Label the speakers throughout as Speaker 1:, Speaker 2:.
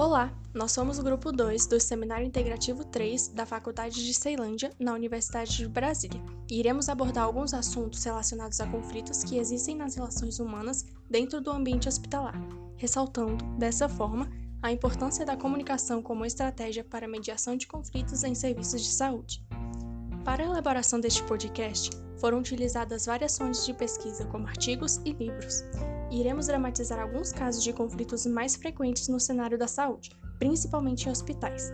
Speaker 1: Olá, nós somos o grupo 2 do Seminário Integrativo 3 da Faculdade de Ceilândia, na Universidade de Brasília, e iremos abordar alguns assuntos relacionados a conflitos que existem nas relações humanas dentro do ambiente hospitalar, ressaltando, dessa forma, a importância da comunicação como estratégia para a mediação de conflitos em serviços de saúde. Para a elaboração deste podcast, foram utilizadas várias fontes de pesquisa, como artigos e livros, iremos dramatizar alguns casos de conflitos mais frequentes no cenário da saúde, principalmente em hospitais.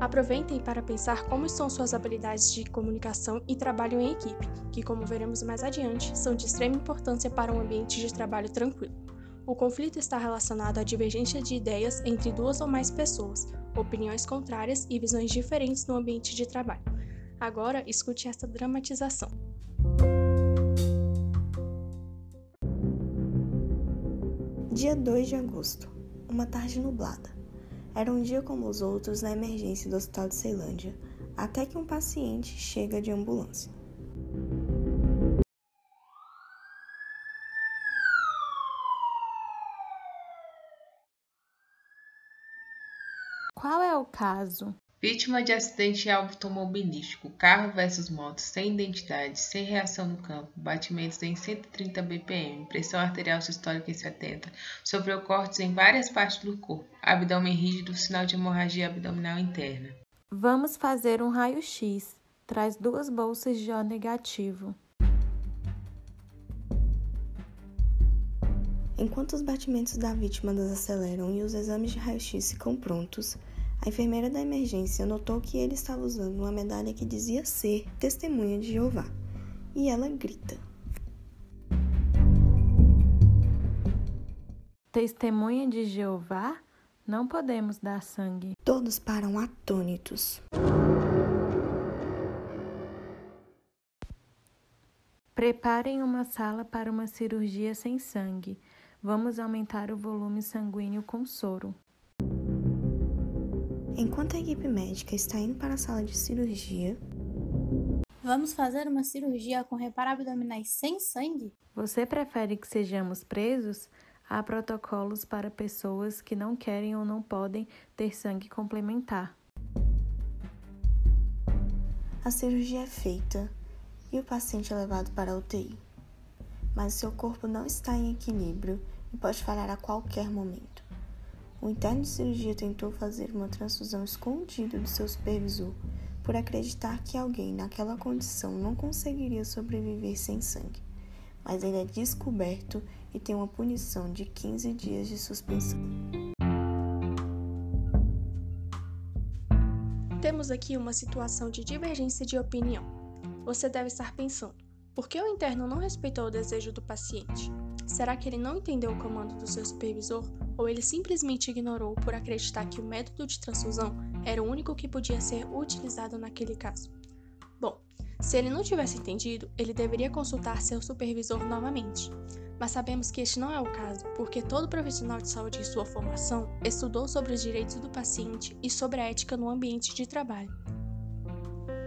Speaker 1: Aproveitem para pensar como estão suas habilidades de comunicação e trabalho em equipe, que, como veremos mais adiante, são de extrema importância para um ambiente de trabalho tranquilo. O conflito está relacionado à divergência de ideias entre duas ou mais pessoas, opiniões contrárias e visões diferentes no ambiente de trabalho. Agora, escute esta dramatização.
Speaker 2: Dia 2 de agosto. Uma tarde nublada. Era um dia como os outros na emergência do Hospital de Ceilândia, até que um paciente chega de ambulância.
Speaker 3: Qual é o caso?
Speaker 4: Vítima de acidente automobilístico, carro versus moto, sem identidade, sem reação no campo, batimentos em 130 bpm, pressão arterial sistólica em 70, sofreu cortes em várias partes do corpo, abdômen rígido, sinal de hemorragia abdominal interna.
Speaker 3: Vamos fazer um raio-x. Traz duas bolsas de O negativo.
Speaker 2: Enquanto os batimentos da vítima desaceleram e os exames de raio-x ficam prontos, a enfermeira da emergência notou que ele estava usando uma medalha que dizia ser testemunha de Jeová. E ela grita:
Speaker 3: Testemunha de Jeová? Não podemos dar sangue.
Speaker 2: Todos param atônitos.
Speaker 3: Preparem uma sala para uma cirurgia sem sangue. Vamos aumentar o volume sanguíneo com soro.
Speaker 2: Enquanto a equipe médica está indo para a sala de cirurgia,
Speaker 5: Vamos fazer uma cirurgia com reparo abdominais sem sangue?
Speaker 3: Você prefere que sejamos presos? Há protocolos para pessoas que não querem ou não podem ter sangue complementar.
Speaker 2: A cirurgia é feita e o paciente é levado para a UTI. Mas seu corpo não está em equilíbrio e pode falhar a qualquer momento. O interno de cirurgia tentou fazer uma transfusão escondida do seu supervisor por acreditar que alguém naquela condição não conseguiria sobreviver sem sangue, mas ele é descoberto e tem uma punição de 15 dias de suspensão.
Speaker 1: Temos aqui uma situação de divergência de opinião. Você deve estar pensando: por que o interno não respeitou o desejo do paciente? Será que ele não entendeu o comando do seu supervisor ou ele simplesmente ignorou por acreditar que o método de transfusão era o único que podia ser utilizado naquele caso? Bom, se ele não tivesse entendido, ele deveria consultar seu supervisor novamente. Mas sabemos que este não é o caso, porque todo profissional de saúde em sua formação estudou sobre os direitos do paciente e sobre a ética no ambiente de trabalho.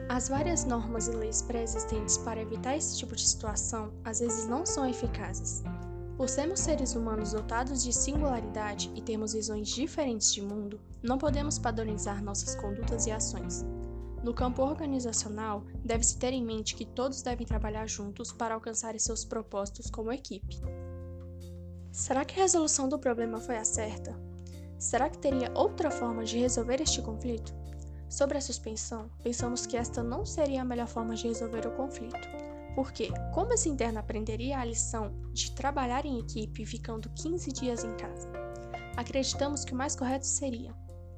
Speaker 1: As várias normas e leis pré-existentes para evitar esse tipo de situação às vezes não são eficazes. Por sermos seres humanos dotados de singularidade e termos visões diferentes de mundo, não podemos padronizar nossas condutas e ações. No campo organizacional, deve-se ter em mente que todos devem trabalhar juntos para alcançar seus propósitos como equipe. Será que a resolução do problema foi a certa? Será que teria outra forma de resolver este conflito? Sobre a suspensão, pensamos que esta não seria a melhor forma de resolver o conflito porque, como esse interno aprenderia a lição de trabalhar em equipe ficando 15 dias em casa? Acreditamos que o mais correto seria,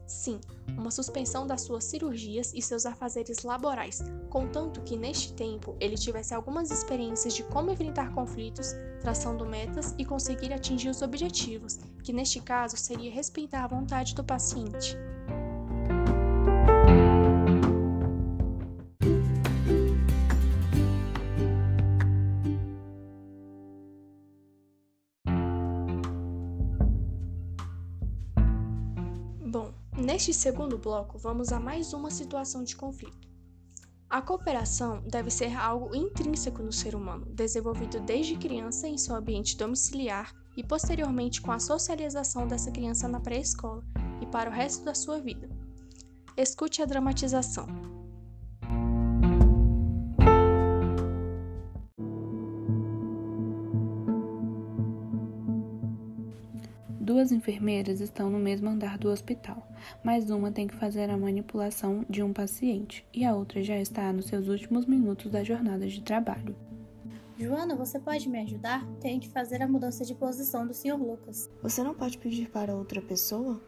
Speaker 1: sim, uma suspensão das suas cirurgias e seus afazeres laborais, contanto que neste tempo ele tivesse algumas experiências de como enfrentar conflitos, traçando metas e conseguir atingir os objetivos, que neste caso seria respeitar a vontade do paciente. Neste segundo bloco, vamos a mais uma situação de conflito. A cooperação deve ser algo intrínseco no ser humano, desenvolvido desde criança em seu ambiente domiciliar e posteriormente com a socialização dessa criança na pré-escola, e para o resto da sua vida. Escute a dramatização.
Speaker 3: Duas enfermeiras estão no mesmo andar do hospital, mas uma tem que fazer a manipulação de um paciente e a outra já está nos seus últimos minutos da jornada de trabalho.
Speaker 5: Joana, você pode me ajudar? Tenho que fazer a mudança de posição do Sr. Lucas.
Speaker 2: Você não pode pedir para outra pessoa?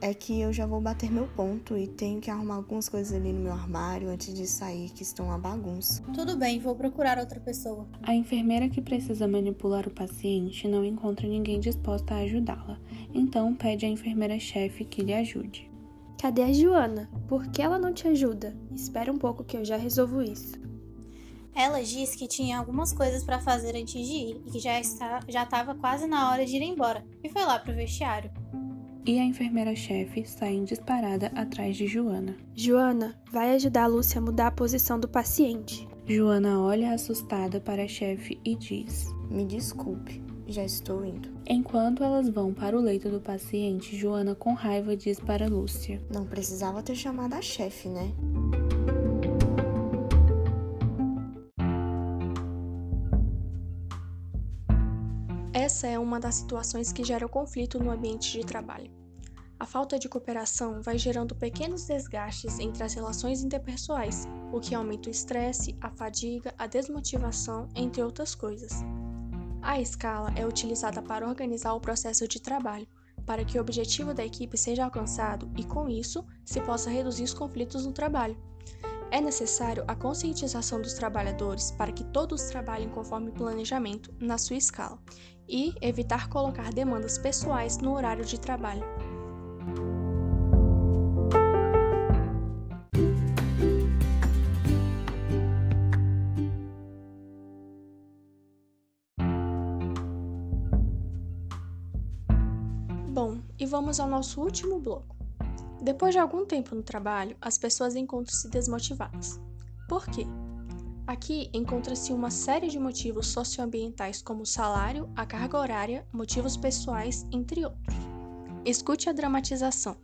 Speaker 2: É que eu já vou bater meu ponto e tenho que arrumar algumas coisas ali no meu armário antes de sair que estão uma bagunça.
Speaker 5: Tudo bem, vou procurar outra pessoa.
Speaker 3: A enfermeira que precisa manipular o paciente não encontra ninguém disposta a ajudá-la, então pede à enfermeira-chefe que lhe ajude.
Speaker 6: Cadê a Joana? Por que ela não te ajuda? Espera um pouco que eu já resolvo isso.
Speaker 5: Ela disse que tinha algumas coisas para fazer antes de ir e que já está já estava quase na hora de ir embora e foi lá pro vestiário
Speaker 3: e a enfermeira-chefe saem disparada atrás de Joana.
Speaker 6: Joana, vai ajudar a Lúcia a mudar a posição do paciente.
Speaker 3: Joana olha assustada para a chefe e diz:
Speaker 2: Me desculpe, já estou indo.
Speaker 3: Enquanto elas vão para o leito do paciente, Joana, com raiva, diz para Lúcia:
Speaker 2: Não precisava ter chamado a chefe, né?
Speaker 1: Essa é uma das situações que gera o conflito no ambiente de trabalho. A falta de cooperação vai gerando pequenos desgastes entre as relações interpessoais, o que aumenta o estresse, a fadiga, a desmotivação, entre outras coisas. A escala é utilizada para organizar o processo de trabalho, para que o objetivo da equipe seja alcançado e, com isso, se possa reduzir os conflitos no trabalho. É necessário a conscientização dos trabalhadores para que todos trabalhem conforme planejamento na sua escala e evitar colocar demandas pessoais no horário de trabalho. Bom, e vamos ao nosso último bloco. Depois de algum tempo no trabalho, as pessoas encontram-se desmotivadas. Por quê? Aqui encontra-se uma série de motivos socioambientais como o salário, a carga horária, motivos pessoais, entre outros. Escute a dramatização.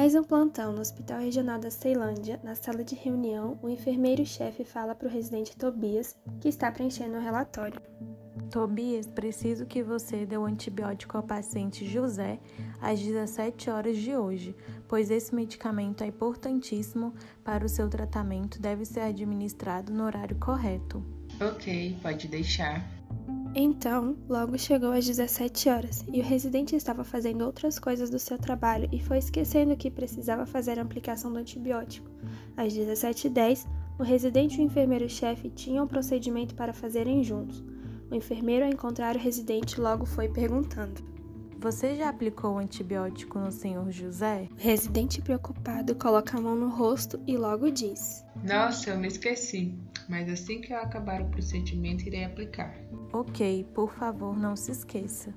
Speaker 6: Mais um plantão no Hospital Regional da Ceilândia. Na sala de reunião, o enfermeiro-chefe fala para o residente Tobias, que está preenchendo o relatório.
Speaker 3: Tobias, preciso que você dê o antibiótico ao paciente José às 17 horas de hoje, pois esse medicamento é importantíssimo para o seu tratamento, deve ser administrado no horário correto.
Speaker 4: Ok, pode deixar.
Speaker 6: Então, logo chegou às 17 horas e o residente estava fazendo outras coisas do seu trabalho e foi esquecendo que precisava fazer a aplicação do antibiótico. Às 17h10, o residente e o enfermeiro-chefe tinham um procedimento para fazerem juntos. O enfermeiro, ao encontrar o residente, logo foi perguntando:
Speaker 3: Você já aplicou o antibiótico no senhor José?
Speaker 6: O residente, preocupado, coloca a mão no rosto e logo diz:
Speaker 4: Nossa, eu me esqueci, mas assim que eu acabar o procedimento, irei aplicar.
Speaker 3: Ok, por favor, não se esqueça.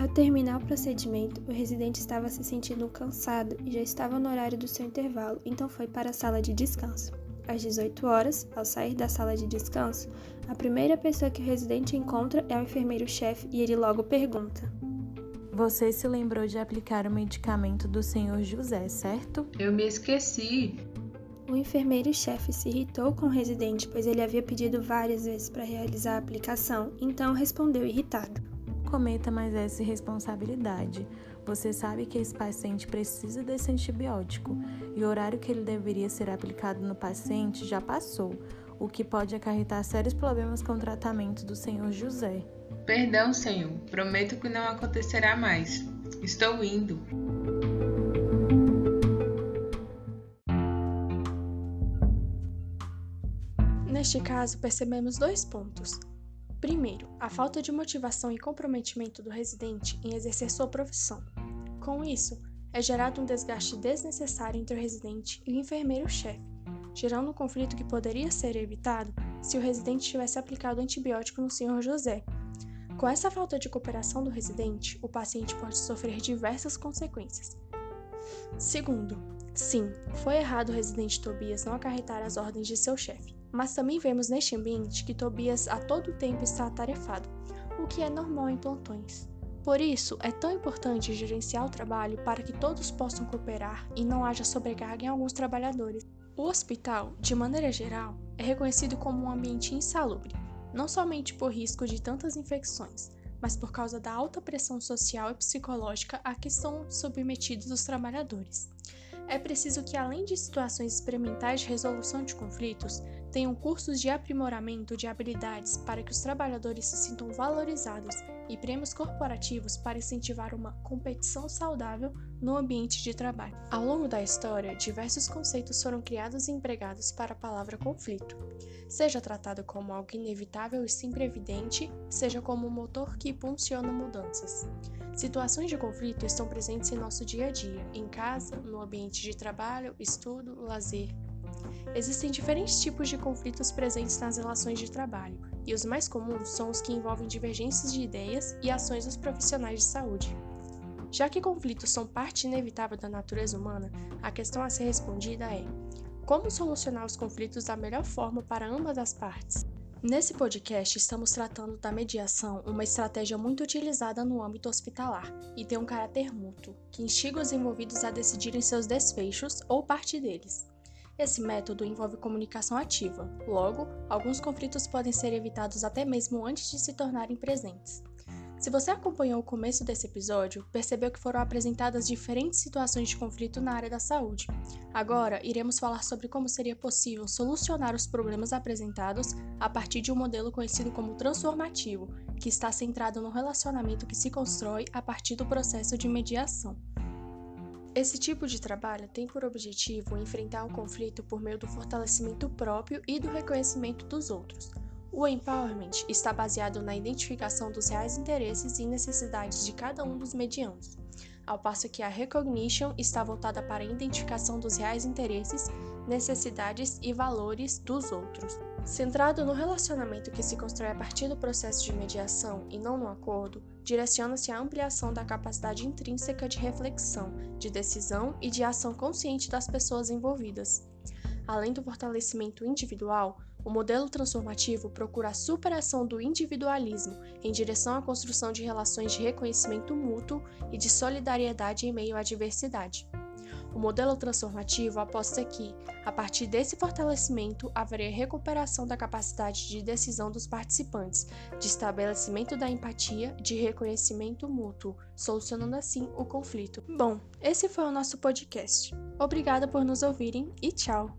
Speaker 6: Ao terminar o procedimento, o residente estava se sentindo cansado e já estava no horário do seu intervalo, então foi para a sala de descanso. Às 18 horas, ao sair da sala de descanso, a primeira pessoa que o residente encontra é o enfermeiro-chefe e ele logo pergunta:
Speaker 3: Você se lembrou de aplicar o medicamento do senhor José, certo?
Speaker 4: Eu me esqueci.
Speaker 6: O enfermeiro-chefe se irritou com o residente, pois ele havia pedido várias vezes para realizar a aplicação, então respondeu irritado:
Speaker 3: Cometa mais essa irresponsabilidade. Você sabe que esse paciente precisa desse antibiótico e o horário que ele deveria ser aplicado no paciente já passou, o que pode acarretar sérios problemas com o tratamento do senhor José.
Speaker 4: Perdão, senhor. Prometo que não acontecerá mais. Estou indo.
Speaker 1: Neste caso, percebemos dois pontos. Primeiro, a falta de motivação e comprometimento do residente em exercer sua profissão. Com isso, é gerado um desgaste desnecessário entre o residente e o enfermeiro-chefe, gerando um conflito que poderia ser evitado se o residente tivesse aplicado antibiótico no Sr. José. Com essa falta de cooperação do residente, o paciente pode sofrer diversas consequências. Segundo, Sim, foi errado o residente Tobias não acarretar as ordens de seu chefe, mas também vemos neste ambiente que Tobias a todo tempo está atarefado, o que é normal em plantões. Por isso, é tão importante gerenciar o trabalho para que todos possam cooperar e não haja sobrecarga em alguns trabalhadores. O hospital, de maneira geral, é reconhecido como um ambiente insalubre, não somente por risco de tantas infecções, mas por causa da alta pressão social e psicológica a que são submetidos os trabalhadores. É preciso que, além de situações experimentais de resolução de conflitos, tenham cursos de aprimoramento de habilidades para que os trabalhadores se sintam valorizados e prêmios corporativos para incentivar uma competição saudável no ambiente de trabalho. Ao longo da história, diversos conceitos foram criados e empregados para a palavra conflito, seja tratado como algo inevitável e sempre evidente, seja como um motor que impulsiona mudanças. Situações de conflito estão presentes em nosso dia a dia, em casa, no ambiente de trabalho, estudo, lazer, Existem diferentes tipos de conflitos presentes nas relações de trabalho, e os mais comuns são os que envolvem divergências de ideias e ações dos profissionais de saúde. Já que conflitos são parte inevitável da natureza humana, a questão a ser respondida é: como solucionar os conflitos da melhor forma para ambas as partes? Nesse podcast, estamos tratando da mediação, uma estratégia muito utilizada no âmbito hospitalar e tem um caráter mútuo, que instiga os envolvidos a decidirem seus desfechos ou parte deles. Esse método envolve comunicação ativa, logo, alguns conflitos podem ser evitados até mesmo antes de se tornarem presentes. Se você acompanhou o começo desse episódio, percebeu que foram apresentadas diferentes situações de conflito na área da saúde. Agora, iremos falar sobre como seria possível solucionar os problemas apresentados a partir de um modelo conhecido como transformativo, que está centrado no relacionamento que se constrói a partir do processo de mediação. Esse tipo de trabalho tem por objetivo enfrentar o conflito por meio do fortalecimento próprio e do reconhecimento dos outros. O empowerment está baseado na identificação dos reais interesses e necessidades de cada um dos medianos, ao passo que a recognition está voltada para a identificação dos reais interesses, necessidades e valores dos outros. Centrado no relacionamento que se constrói a partir do processo de mediação e não no acordo, direciona-se à ampliação da capacidade intrínseca de reflexão, de decisão e de ação consciente das pessoas envolvidas. Além do fortalecimento individual, o modelo transformativo procura a superação do individualismo em direção à construção de relações de reconhecimento mútuo e de solidariedade em meio à diversidade. O modelo transformativo aposta que, a partir desse fortalecimento, haveria recuperação da capacidade de decisão dos participantes, de estabelecimento da empatia, de reconhecimento mútuo, solucionando assim o conflito. Bom, esse foi o nosso podcast. Obrigada por nos ouvirem e tchau!